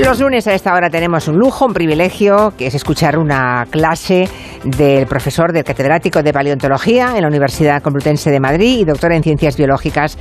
Los lunes a esta hora tenemos un lujo, un privilegio, que es escuchar una clase del profesor, del catedrático de paleontología en la Universidad Complutense de Madrid y doctor en ciencias biológicas,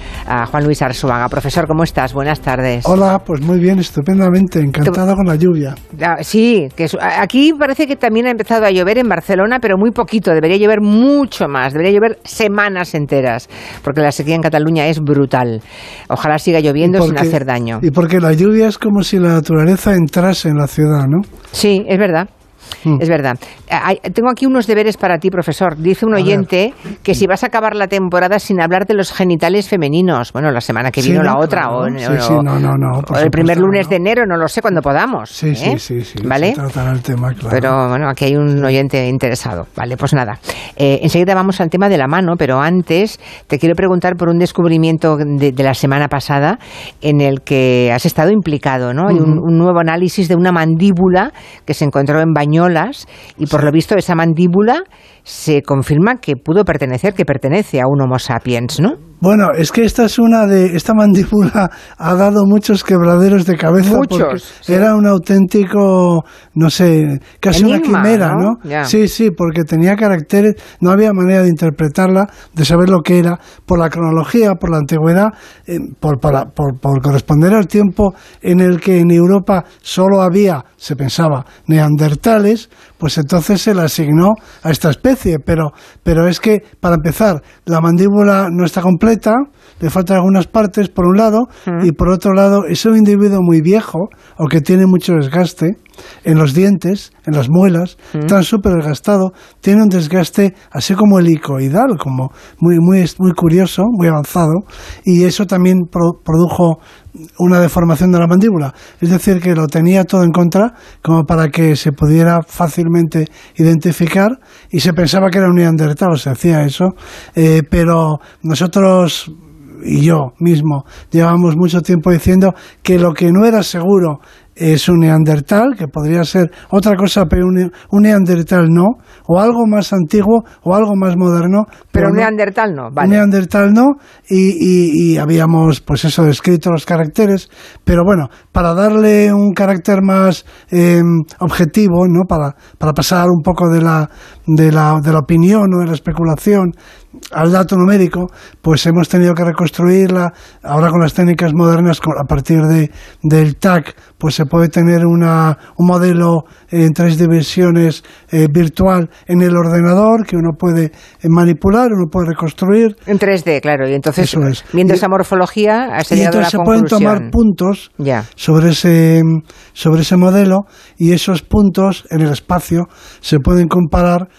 Juan Luis Arzuaga. Profesor, ¿cómo estás? Buenas tardes. Hola, pues muy bien, estupendamente, encantado con la lluvia. Ah, sí, que aquí parece que también ha empezado a llover en Barcelona, pero muy poquito, debería llover mucho más, debería llover semanas enteras, porque la sequía en Cataluña es brutal. Ojalá siga lloviendo sin hacer daño. Y porque la lluvia es como si la naturaleza entrase en la ciudad, ¿no? Sí, es verdad. Mm. Es verdad. tengo aquí unos deberes para ti, profesor. Dice un oyente que si vas a acabar la temporada sin hablar de los genitales femeninos, bueno, la semana que viene o la otra, o, el primer lunes de enero, no lo sé, cuando podamos. Sí, sí, ¿eh? sí, sí, ¿Vale? el tema, claro. Pero bueno, aquí hay un oyente interesado. Vale, pues nada. Eh, enseguida vamos al tema de la mano, pero antes te quiero preguntar por un descubrimiento de, la semana pasada en el que has estado implicado, ¿no? Hay un, un nuevo análisis de una mandíbula que se encontró en Y por lo visto esa mandíbula se confirma que pudo pertenecer, que pertenece a un Homo sapiens, ¿no? Bueno, es que esta es una de esta mandíbula ha dado muchos quebraderos de cabeza muchos, era un auténtico, no sé, casi una quimera, ¿no? Sí, sí, porque tenía caracteres, no había manera de interpretarla, de saber lo que era por la cronología, por la antigüedad, eh, por, por, por corresponder al tiempo en el que en Europa solo había, se pensaba, neandertales, pues entonces se la asignó a esta especie, pero pero es que para empezar la mandíbula no está completa le faltan algunas partes por un lado y por otro lado es un individuo muy viejo o que tiene mucho desgaste en los dientes, en las muelas, está súper desgastado, tiene un desgaste así como helicoidal, como muy, muy, muy curioso, muy avanzado y eso también produjo una deformación de la mandíbula, es decir, que lo tenía todo en contra como para que se pudiera fácilmente identificar y se pensaba que era un neandertal, se hacía eso, eh, pero nosotros y yo mismo llevamos mucho tiempo diciendo que lo que no era seguro es un neandertal, que podría ser otra cosa, pero un, neandertal no, o algo más antiguo o algo más moderno. Pero, un neandertal no, vale. Un neandertal no, y, habíamos, pues eso, descrito los caracteres, pero bueno, para darle un carácter más em, objetivo, ¿no? Para, para pasar un poco de la, de la, de la opinión o de la especulación al dato numérico, pues hemos tenido que reconstruirla. Ahora con las técnicas modernas, a partir de, del TAC, pues se puede tener una, un modelo en tres dimensiones eh, virtual en el ordenador que uno puede eh, manipular, uno puede reconstruir. En 3D, claro. Y entonces, viendo esa morfología, se pueden tomar puntos sobre ese sobre ese modelo y esos puntos en el espacio se pueden comparar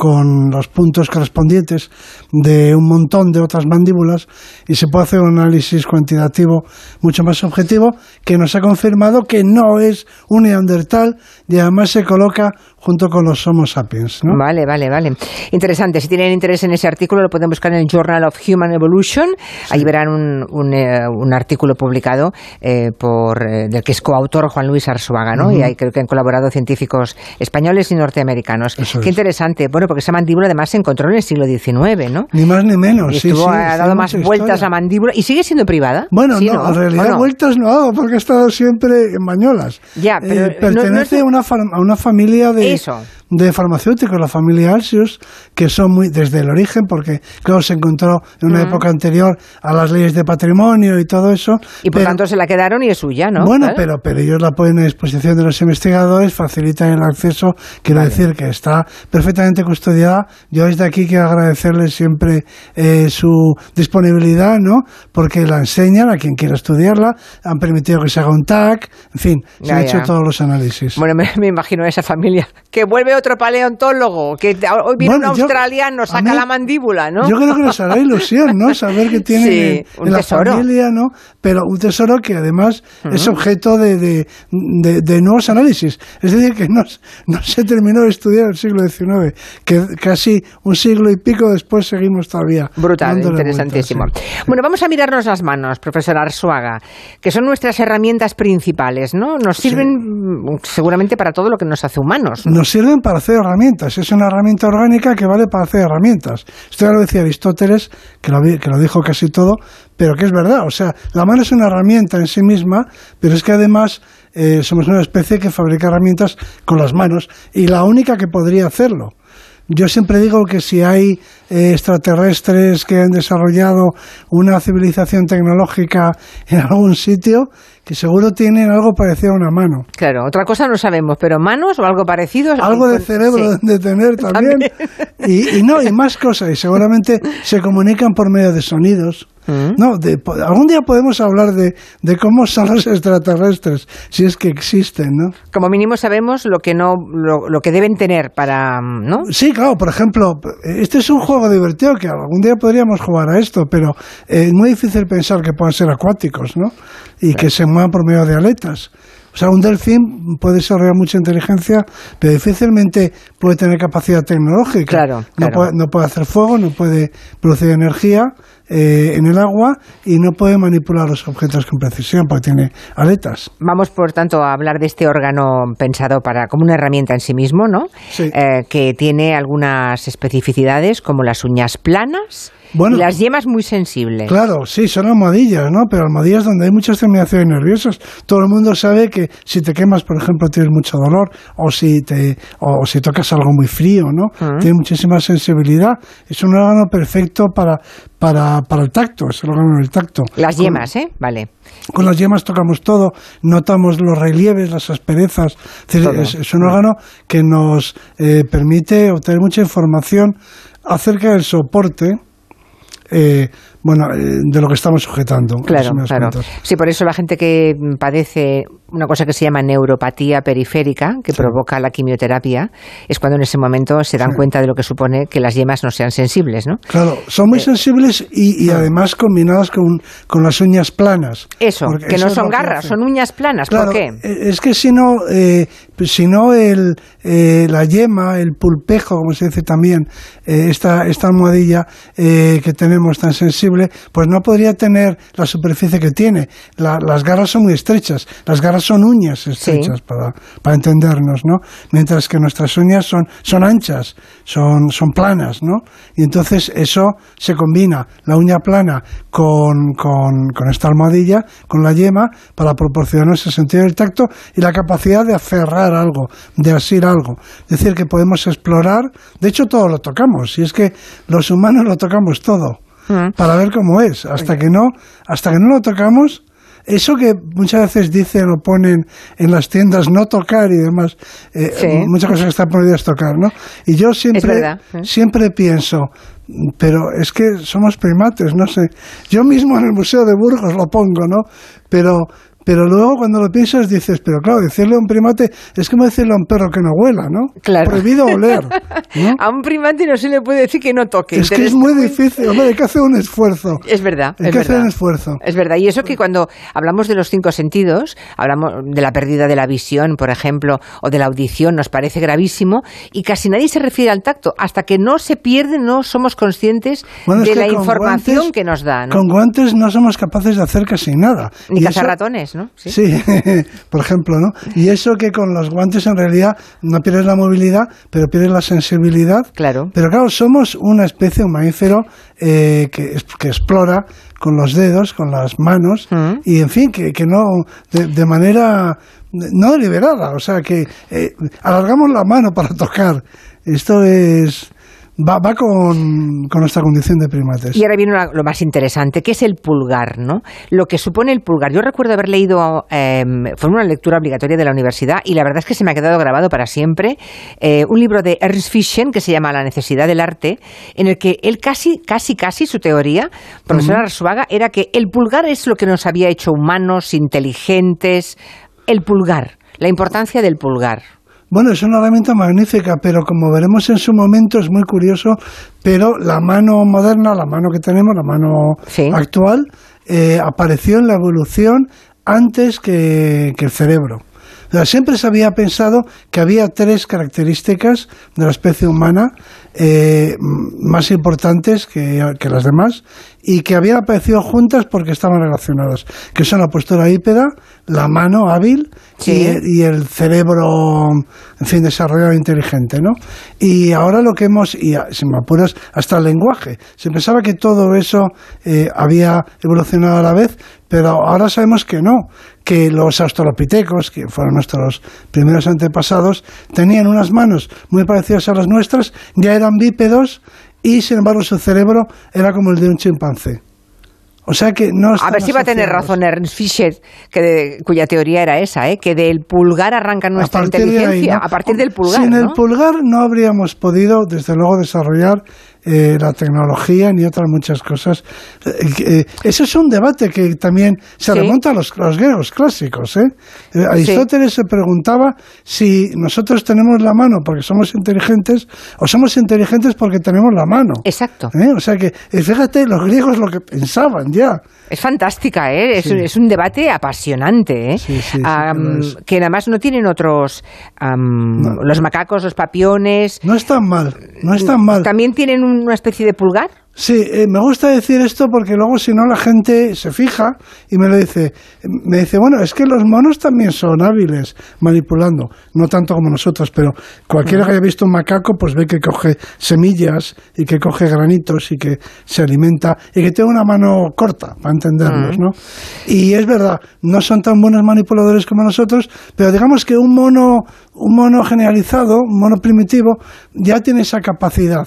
con los puntos correspondientes de un montón de otras mandíbulas y se puede hacer un análisis cuantitativo mucho más objetivo que nos ha confirmado que no es un neandertal y además se coloca junto con los Homo sapiens. ¿no? Vale, vale, vale. Interesante. Si tienen interés en ese artículo, lo pueden buscar en el Journal of Human Evolution. Ahí verán un, un, eh, un artículo publicado eh, por eh, del que es coautor Juan Luis Arzuaga, ¿no? Y ahí creo que han colaborado científicos españoles y norteamericanos. Qué interesante. Bueno, porque esa mandíbula además se encontró en el siglo XIX, ¿no? Ni más ni menos. Y estuvo, ha dado más vueltas la mandíbula. ¿Y sigue siendo privada? Bueno, no, en realidad vueltas no ha dado porque ha estado siempre en Bañolas. Ya, pero pertenece a, una a una familia de eso de farmacéuticos, la familia Alsius, que son muy desde el origen, porque claro, se encontró en una época anterior a las leyes de patrimonio y todo eso. Y por tanto se la quedaron y es suya, ¿no? Bueno, pero, pero ellos la ponen a disposición de los investigadores, facilitan el acceso, quiero decir que está perfectamente custodiada. Yo desde aquí quiero agradecerles siempre eh, su disponibilidad, ¿no? Porque la enseñan a quien quiera estudiarla, han permitido que se haga un TAC, en fin, se han hecho todos los análisis. Bueno, me, me imagino esa familia que vuelve otro paleontólogo, que hoy viene un australiano, saca la mandíbula, ¿no? Yo creo que nos hará ilusión, ¿no? Saber que tiene en, la familia, ¿no? Pero un tesoro que además es objeto de, de, nuevos análisis. Es decir, que no, no se terminó de estudiar el siglo XIX, que casi un siglo y pico después seguimos todavía. Brutal, interesantísimo. Bueno, vamos a mirarnos las manos, profesor Arsuaga, que son nuestras herramientas principales, ¿no? Nos sirven seguramente para todo lo que nos hace humanos. Nos sirven para para hacer herramientas. Es una herramienta orgánica que vale para hacer herramientas. Esto ya lo decía Aristóteles, que lo, que lo dijo casi todo, pero que es verdad. O sea, la mano es una herramienta en sí misma, pero es que además eh, somos una especie que fabrica herramientas con las manos y la única que podría hacerlo. Yo siempre digo que si hay eh, extraterrestres que han desarrollado una civilización tecnológica en algún sitio, que seguro tienen algo parecido a una mano. Claro, otra cosa no sabemos, pero manos o algo parecido. Algo de cerebro de tener también. Y, y, no, y más cosas, y seguramente se comunican por medio de sonidos. Mm. No, de, algún día podemos hablar de, de, cómo son los extraterrestres, si es que existen, ¿no? Como mínimo sabemos lo que no, lo, lo, que deben tener para, ¿no? Sí, claro. Por ejemplo, este es un juego divertido que algún día podríamos jugar a esto, pero es muy difícil pensar que puedan ser acuáticos, ¿no? Y que se muevan por medio de aletas. O sea, un delfín puede desarrollar mucha inteligencia, pero difícilmente puede tener capacidad tecnológica. Claro, No, puede, no puede hacer fuego, no puede producir energía eh, en el agua y no puede manipular los objetos con precisión porque tiene aletas. Vamos, por tanto, a hablar de este órgano pensado para como una herramienta en sí mismo, ¿no? Sí. Eh, que tiene algunas especificidades como las uñas planas y las yemas muy sensibles. Claro, sí, son almohadillas, ¿no? Pero almohadillas donde hay muchas terminaciones nerviosas. Todo el mundo sabe que si te quemas, por ejemplo, tienes mucho dolor, o si te, o si tocas algo muy frío, ¿no? Mm. Tiene muchísima sensibilidad. Es un órgano perfecto para, para, para el tacto, es el órgano del tacto. Las yemas, ¿eh? Vale. Con las yemas tocamos todo, notamos los relieves, las asperezas. Es, decir, es, es un órgano que nos eh, permite obtener mucha información acerca del soporte eh, bueno, eh, de lo que estamos sujetando. Claro, claro. Sí, por eso la gente que padece una cosa que se llama neuropatía periférica, que Sí. provoca la quimioterapia, es cuando en ese momento se dan Sí. cuenta de lo que supone que las yemas no sean sensibles, ¿no? Claro, son muy sensibles y, y además combinadas con, con las uñas planas. Eso, que no son garras, son uñas planas. Claro, ¿Por qué? eh, Es que si no, eh, si no el, eh, la yema, el pulpejo, como se dice también, eh, esta, esta almohadilla eh, que tenemos tan sensible, pues no podría tener la superficie que tiene. La- las garras son muy estrechas, las garras son uñas estrechas para, para entendernos, ¿no? Mientras que nuestras uñas son, son anchas, son, son planas, ¿no? Y entonces eso se combina, la uña plana con, con, con esta almohadilla, con la yema, para proporcionarnos el sentido del tacto y la capacidad de aferrar algo, de asir algo. Es decir, que podemos explorar, de hecho todo lo tocamos, y es que los humanos lo tocamos todo, Mm. para ver cómo es, hasta que no, hasta que no lo tocamos, eso que muchas veces dicen o ponen en las tiendas no tocar y demás, eh, Sí. muchas cosas que están prohibidas tocar, ¿no? Y yo siempre, ¿eh? siempre pienso, pero es que somos primates, no sé. Yo mismo en el Museo de Burgos lo pongo, ¿no? Pero, pero luego cuando lo piensas dices, pero claro, decirle a un primate es como decirle a un perro que no huela, ¿no? Claro. Prohibido oler, ¿no? A un primate no se le puede decir que no toque. Es que es muy difícil, hombre, hay que hacer un esfuerzo. Es verdad, Hay es que hacer verdad. un esfuerzo. Es verdad, y eso que cuando hablamos de los cinco sentidos, hablamos de la pérdida de la visión, por ejemplo, o de la audición, nos parece gravísimo, y casi nadie se refiere al tacto. Hasta que no se pierde, no somos conscientes Bueno, de la información guantes- que nos da, ¿no? Con guantes no somos capaces de hacer casi nada. Ni cazar eso- ¿no? Sí, por ejemplo, ¿no? Y eso que con los guantes en realidad no pierdes la movilidad, pero pierdes la sensibilidad. Claro. Pero claro, somos una especie, un mamífero eh, que, que explora con los dedos, con las manos, y en fin, que, que no, de, de manera no deliberada, o sea, que eh, alargamos la mano para tocar. Esto es... Va, va con, con nuestra condición de primates. Y ahora viene una- lo más interesante, que es el pulgar, ¿no? Lo que supone el pulgar. Yo recuerdo haber leído, eh, fue una lectura obligatoria de la universidad y la verdad es que se me ha quedado grabado para siempre, eh, un libro de Ernst Fischen que se llama La necesidad del arte, en el que él casi, casi, casi, su teoría, profesor Arzuaga, era que el pulgar es lo que nos había hecho humanos, inteligentes, el pulgar, la importancia del pulgar. Bueno, es una herramienta magnífica, pero como veremos en su momento es muy curioso, pero la mano moderna, la mano que tenemos, la mano Sí. actual, eh, apareció en la evolución antes que, que el cerebro. Siempre se había pensado que había tres características de la especie humana eh, más importantes que, las demás y que habían aparecido juntas porque estaban relacionadas, que son la postura hípeda, la mano hábil y, el cerebro, en fin, desarrollado inteligente, ¿no? Y ahora lo que hemos, y si me apuras, hasta el lenguaje. Se pensaba que todo eso eh, había evolucionado a la vez, pero ahora sabemos que no, que los australopitecos, que fueron nuestros primeros antepasados, tenían unas manos muy parecidas a las nuestras, ya eran bípedos y sin embargo su cerebro era como el de un chimpancé. O sea que no A ver si va a tener razón Ernst Fischer, que cuya teoría era esa, ¿eh? que del pulgar arranca nuestra inteligencia. A partir del pulgar. Sin el pulgar no habríamos podido, desde luego, desarrollar eh, la tecnología ni otras muchas cosas. Eh, eh, ese es un debate que también se remonta a los, griegos clásicos. Aristóteles se preguntaba si nosotros tenemos la mano porque somos inteligentes o somos inteligentes porque tenemos la mano. Exacto. O sea que, fíjate, los griegos lo que pensaban ya. Es fantástica, ¿eh? Es, un debate apasionante, ¿eh? que nada más no tienen otros... Los macacos, los papiones... No están mal, no están mal. También tienen una especie de pulgar? Sí, eh, me gusta decir esto porque luego si no la gente se fija y me lo dice, me dice, bueno, es que los monos también son hábiles manipulando, no tanto como nosotros, pero cualquiera que haya visto un macaco pues ve que coge semillas y que coge granitos y que se alimenta y que tiene una mano corta, para entendernos, ¿no? Y es verdad, no son tan buenos manipuladores como nosotros, pero digamos que un mono, un mono generalizado, un mono primitivo, ya tiene esa capacidad.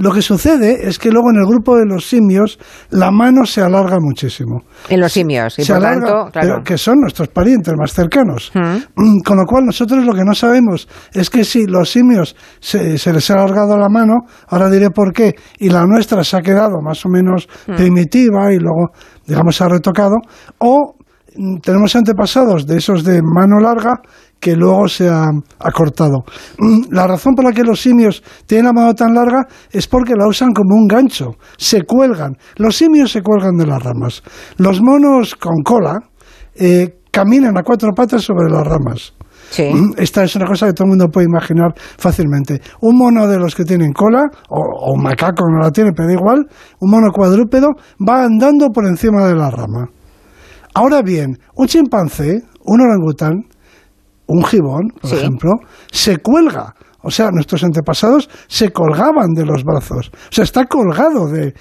Lo que sucede es que luego en el grupo de los simios la mano se alarga muchísimo. En los simios, y se por tanto, claro. que son nuestros parientes más cercanos. Mm, con lo cual nosotros lo que no sabemos es que si los simios se, les ha alargado la mano, ahora diré por qué, y la nuestra se ha quedado más o menos primitiva y luego, digamos, se ha retocado, o tenemos antepasados de esos de mano larga que luego se ha acortado. Mm, la razón por la que los simios tienen la mano tan larga es porque la usan como un gancho, se cuelgan. Los simios se cuelgan de las ramas. Los monos con cola eh, caminan a cuatro patas sobre las ramas. Mm, esta es una cosa que todo el mundo puede imaginar fácilmente. Un mono de los que tienen cola, o, un macaco no la tiene, pero da igual, un mono cuadrúpedo va andando por encima de la rama. Ahora bien, un chimpancé, un orangután, un gibón, por ejemplo, se cuelga. O sea, nuestros antepasados se colgaban de los brazos. O sea, está colgado de...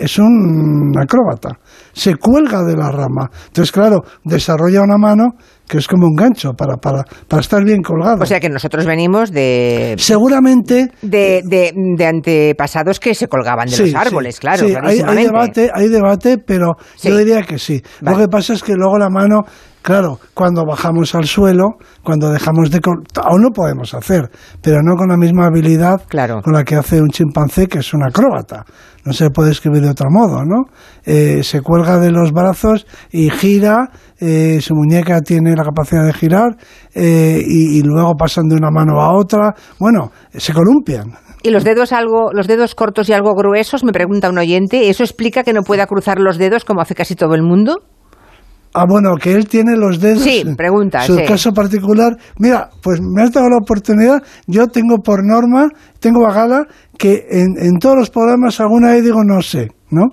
es, un acróbata. Se cuelga de la rama. Entonces, claro, desarrolla una mano que es como un gancho para, para, para estar bien colgado. O sea, que nosotros venimos de... Seguramente... De, de, antepasados que se colgaban de los árboles, claro. Sí, hay, debate, hay debate, pero yo diría que sí. Lo que pasa es que luego la mano Claro, cuando bajamos al suelo, cuando dejamos de... Aún no podemos hacer, pero no con la misma habilidad con la que hace un chimpancé, que es un acróbata. No se puede escribir de otro modo, ¿no? Eh, se cuelga de los brazos y gira, eh, su muñeca tiene la capacidad de girar eh, y, y luego pasan de una mano a otra. Bueno, se columpian. Y los dedos algo, los dedos cortos y algo gruesos, me pregunta un oyente, ¿eso explica que no pueda cruzar los dedos como hace casi todo el mundo? Ah, bueno, que él tiene los dedos. Sí, pregunta. Su caso particular. Mira, pues me has dado la oportunidad. Yo tengo por norma, tengo a gala, que en, en todos los programas alguna vez digo no sé, ¿no?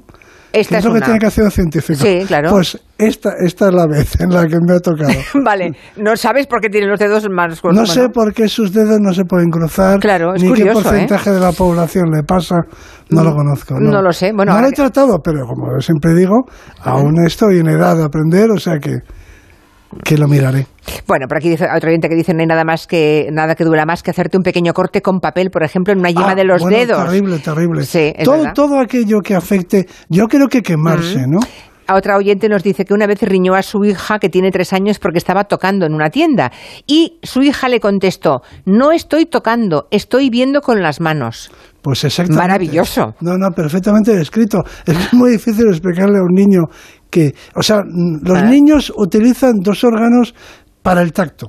Esta es, lo que tiene que hacer un científico. Sí, claro. Pues esta, esta es la vez en la que me ha tocado. vale, no sabes por qué tiene los dedos más cortos. No sé por qué sus dedos no se pueden cruzar. Claro, es ni qué porcentaje ¿eh? de la población le pasa. No lo conozco. No, lo sé. Bueno, no lo he tratado, pero como siempre digo, aún estoy en edad de aprender, o sea que que lo miraré. Bueno, por aquí dice otro oyente que dice no hay nada más que nada que dura más que hacerte un pequeño corte con papel, por ejemplo, en una yema ah, de los dedos. Terrible, terrible. Sí, todo, todo aquello que afecte, yo creo que quemarse, ¿no? A otra oyente nos dice que una vez riñó a su hija que tiene tres años porque estaba tocando en una tienda y su hija le contestó no estoy tocando, estoy viendo con las manos. Pues exactamente. Maravilloso. No, no, perfectamente descrito. Es muy difícil explicarle a un niño que, o sea, los ah. niños utilizan dos órganos para el tacto,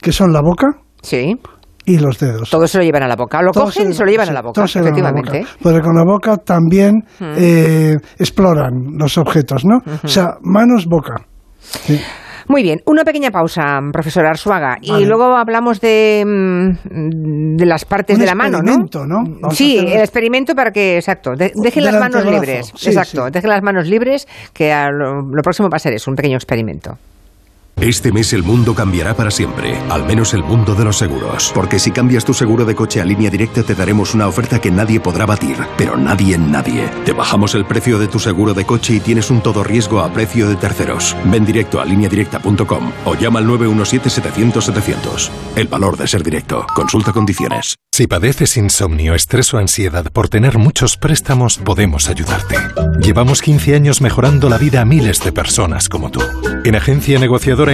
que son la boca sí. y los dedos. Todo se lo llevan a la boca. Lo cogen y se lo llevan a la boca, efectivamente. Porque con la boca también mm. eh, exploran los objetos, ¿no? O sea, manos, boca. Muy bien, una pequeña pausa, profesor Arzuaga, y luego hablamos de, mm, de las partes de la mano, ¿no? ¿no? sí, el experimento para que, exacto, dejen las manos libres, exacto, dejen las manos libres, que lo, lo próximo va a ser eso, un pequeño experimento. Este mes el mundo cambiará para siempre, al menos el mundo de los seguros. Porque si cambias tu seguro de coche a línea directa te daremos una oferta que nadie podrá batir, pero nadie en nadie. Te bajamos el precio de tu seguro de coche y tienes un todo riesgo a precio de terceros. Ven directo a lineadirecta.com o llama al 917-700-700. El valor de ser directo. Consulta condiciones. Si padeces insomnio, estrés o ansiedad por tener muchos préstamos, podemos ayudarte. Llevamos 15 años mejorando la vida a miles de personas como tú. En Agencia Negociadora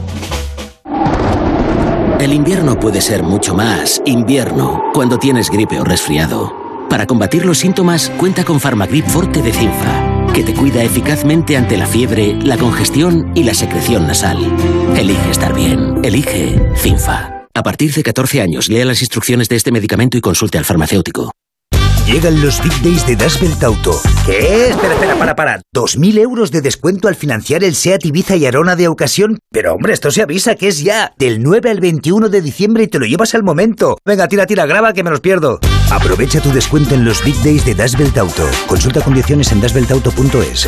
El invierno puede ser mucho más invierno cuando tienes gripe o resfriado. Para combatir los síntomas, cuenta con Farmagrip Forte de Cinfa, que te cuida eficazmente ante la fiebre, la congestión y la secreción nasal. Elige estar bien. Elige Cinfa. A partir de 14 años, lea las instrucciones de este medicamento y consulte al farmacéutico. Llegan los Big Days de Das Auto. ¿Qué? Espera, espera, para, para. ¿2.000 euros de descuento al financiar el SEAT Ibiza y Arona de ocasión? Pero hombre, esto se avisa que es ya. Del 9 al 21 de diciembre y te lo llevas al momento. Venga, tira, tira, graba que me los pierdo. Aprovecha tu descuento en los Big Days de Das Auto. Consulta condiciones en dasbeltauto.es.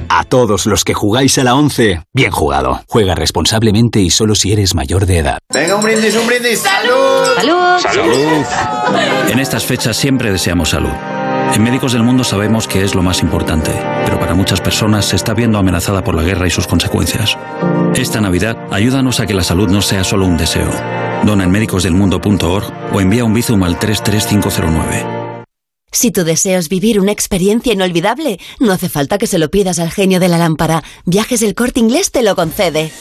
A todos los que jugáis a la 11, bien jugado. Juega responsablemente y solo si eres mayor de edad. Venga, un brindis, un brindis. ¡Salud! ¡Salud! ¡Salud! En estas fechas siempre deseamos salud. En Médicos del Mundo sabemos que es lo más importante, pero para muchas personas se está viendo amenazada por la guerra y sus consecuencias. Esta Navidad, ayúdanos a que la salud no sea solo un deseo. Dona en médicosdelmundo.org o envía un bizum al 33509. Si tu deseo es vivir una experiencia inolvidable, no hace falta que se lo pidas al genio de la lámpara. Viajes del Corte Inglés te lo concede.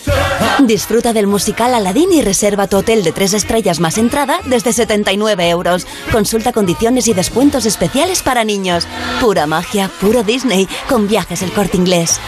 Disfruta del musical Aladdin y reserva tu hotel de tres estrellas más entrada desde 79 euros. Consulta condiciones y descuentos especiales para niños. Pura magia, puro Disney, con Viajes del Corte Inglés.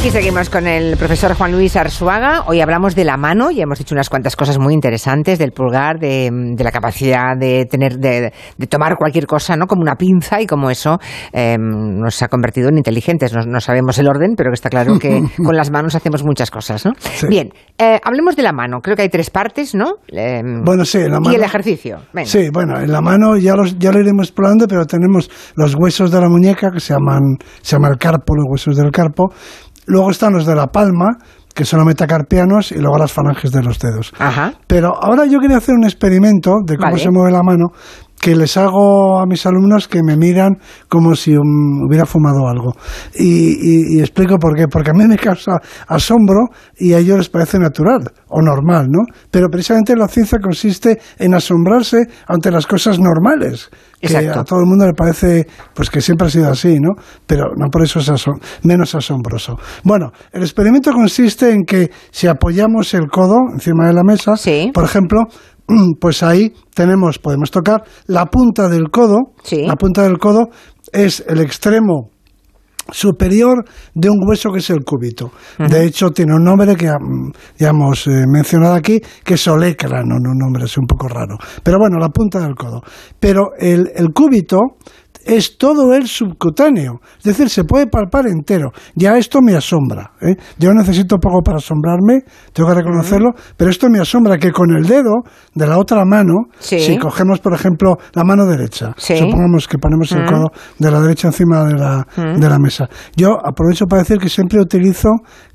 Aquí seguimos con el profesor Juan Luis Arzuaga. Hoy hablamos de la mano y hemos dicho unas cuantas cosas muy interesantes del pulgar, de, la capacidad de tener, de, tomar cualquier cosa, ¿no? Como una pinza y como eso em, nos ha convertido en inteligentes. No, sabemos el orden, pero que está claro que con las manos hacemos muchas cosas, ¿no? Bien, eh, hablemos de la mano. Creo que hay tres partes, ¿no? Em, bueno, sí, la mano. Y el ejercicio. Sí, bueno, en la mano ya, los, ya lo iremos explorando, pero tenemos los huesos de la muñeca que se llaman, se llama el carpo, los huesos del carpo Luego están los de la palma, que son los metacarpianos, y luego las falanges de los dedos. Pero ahora yo quería hacer un experimento de cómo se mueve la mano, que les hago a mis alumnos que me miran como si hubiera fumado algo. Y, explico por qué. Porque a mí me causa asombro y a ellos les parece natural o normal, ¿no? Pero precisamente la ciencia consiste en asombrarse ante las cosas normales. Que a todo el mundo le parece pues que siempre ha sido así, ¿no? Pero no por eso es menos asombroso. Bueno, el experimento consiste en que si apoyamos el codo encima de la mesa, por ejemplo, pues ahí tenemos, podemos tocar la punta del codo. La punta del codo es el extremo superior de un hueso que es el cúbito. De hecho, tiene un nombre que ya hemos eh, mencionado aquí, que es olecrano, un nombre es un poco raro. Pero bueno, la punta del codo. Pero el, el cúbito es todo el subcutáneo, es decir, se puede palpar entero. Ya esto me asombra. ¿eh? Yo necesito poco para asombrarme, tengo que reconocerlo, pero esto me asombra que con el dedo de la otra mano, si cogemos, por ejemplo, la mano derecha, supongamos que ponemos el codo de la derecha encima de la, de la mesa. Yo aprovecho para decir que siempre utilizo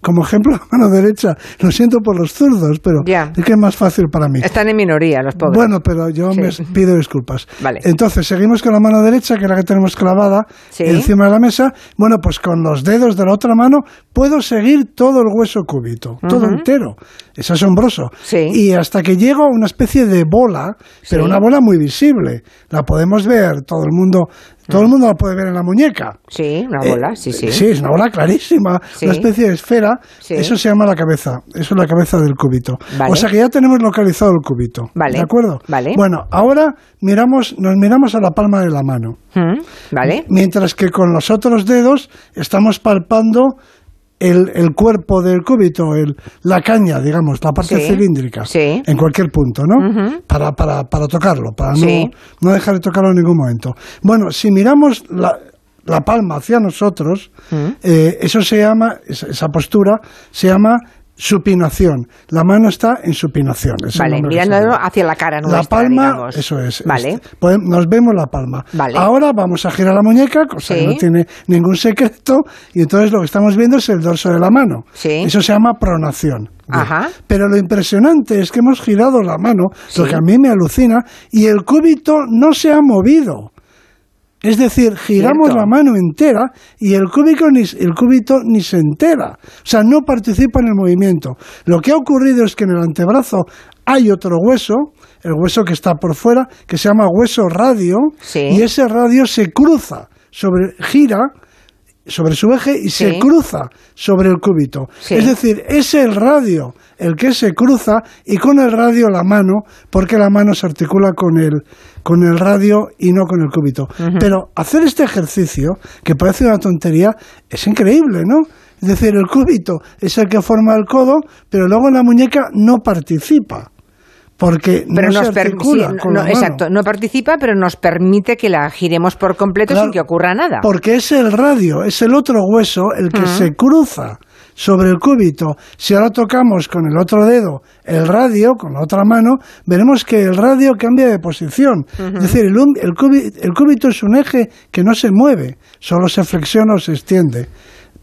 como ejemplo la mano derecha. Lo siento por los zurdos, pero es que es más fácil para mí. Están en minoría los pobres. Bueno, pero yo me pido disculpas. Entonces, seguimos con la mano derecha, que la que tenemos clavada encima de la mesa, bueno, pues con los dedos de la otra mano puedo seguir todo el hueso cúbito, todo entero. Es asombroso. Y hasta que llego a una especie de bola, pero una bola muy visible. La podemos ver, todo el mundo todo el mundo la puede ver en la muñeca. Sí, una bola, sí, sí. Sí, es una bola clarísima, una especie de esfera. Eso se llama la cabeza, eso es la cabeza del cúbito. O sea que ya tenemos localizado el cúbito. Vale. ¿De acuerdo? Vale. Bueno, ahora miramos, nos miramos a la palma de la mano. Vale. Mientras que con los otros dedos estamos palpando el, el, cuerpo del cúbito, el, la caña, digamos, la parte cilíndrica, en cualquier punto, ¿no? para, para, para, tocarlo, para no, no, dejar de tocarlo en ningún momento. Bueno, si miramos la, la palma hacia nosotros, eh, eso se llama, esa postura se llama supinación. La mano está en supinación. Vale, mirando hacia la cara nuestra, La palma, eso es. Vale. Este, nos vemos la palma. Vale. Ahora vamos a girar la muñeca, cosa que no tiene ningún secreto, y entonces lo que estamos viendo es el dorso de la mano. Sí. Eso se llama pronación. Ajá. Pero lo impresionante es que hemos girado la mano, lo que a mí me alucina, y el cúbito no se ha movido. Es decir, giramos la mano entera y el, cúbico ni, el cúbito ni se entera. O sea, no participa en el movimiento. Lo que ha ocurrido es que en el antebrazo hay otro hueso, el hueso que está por fuera, que se llama hueso radio, y ese radio se cruza, sobre, gira sobre su eje y se cruza sobre el cúbito. Es decir, es el radio el que se cruza y con el radio la mano, porque la mano se articula con el, con el radio y no con el cúbito. Pero hacer este ejercicio, que parece una tontería, es increíble, ¿no? Es decir, el cúbito es el que forma el codo, pero luego la muñeca no participa porque no se articula con la Exacto, no participa, pero nos permite que la giremos por completo sin que ocurra nada. Porque es el radio, es el otro hueso el que se cruza sobre el cúbito. Si ahora tocamos con el otro dedo el radio, con la otra mano, veremos que el radio cambia de posición. Es decir, el, el, cúbito, el cúbito es un eje que no se mueve, solo se flexiona o se extiende,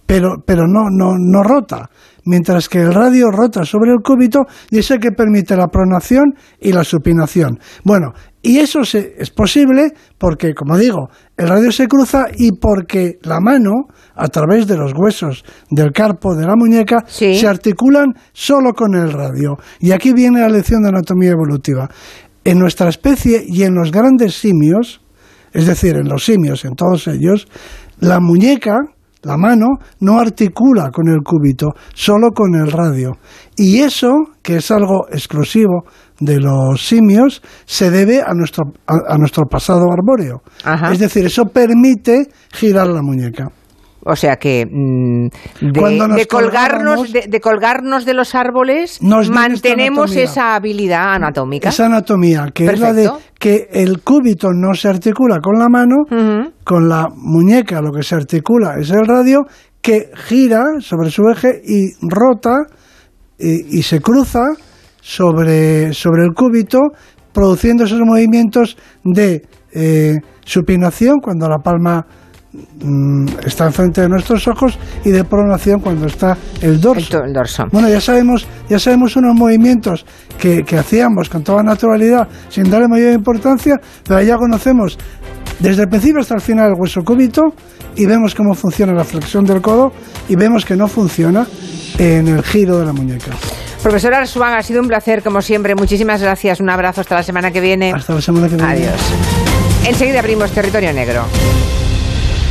pero, pero no, no, no rota mientras que el radio rota sobre el cúbito y es el que permite la pronación y la supinación. Bueno, y eso es posible porque, como digo, el radio se cruza y porque la mano, a través de los huesos del carpo de la muñeca, se articulan solo con el radio. Y aquí viene la lección de anatomía evolutiva. En nuestra especie y en los grandes simios, es decir, en los simios, en todos ellos, la muñeca la mano no articula con el cúbito, solo con el radio. Y eso, que es algo exclusivo de los simios, se debe a nuestro, a, nuestro pasado arbóreo. Es decir, eso permite girar la muñeca. O sea que mm, de, colgarnos, de, colgarnos de los árboles mantenemos esa habilidad anatómica. Esa anatomía, que es la de que el cúbito no se articula con la mano, con la muñeca lo que se articula es el radio, que gira sobre su eje y rota y, se cruza sobre, sobre el cúbito, produciendo esos movimientos de eh, supinación cuando la palma está enfrente de nuestros ojos y de pronación cuando está el dorso. El, dorso. Bueno, ya sabemos, ya sabemos unos movimientos que, que hacíamos con toda naturalidad sin darle mayor importancia, pero ya conocemos desde el principio hasta el final el hueso cúbito y vemos cómo funciona la flexión del codo y vemos que no funciona en el giro de la muñeca. Profesora Arsuán, ha sido un placer como siempre. Muchísimas gracias. Un abrazo hasta la semana que viene. Hasta la semana que viene. Adiós. Enseguida abrimos territorio negro.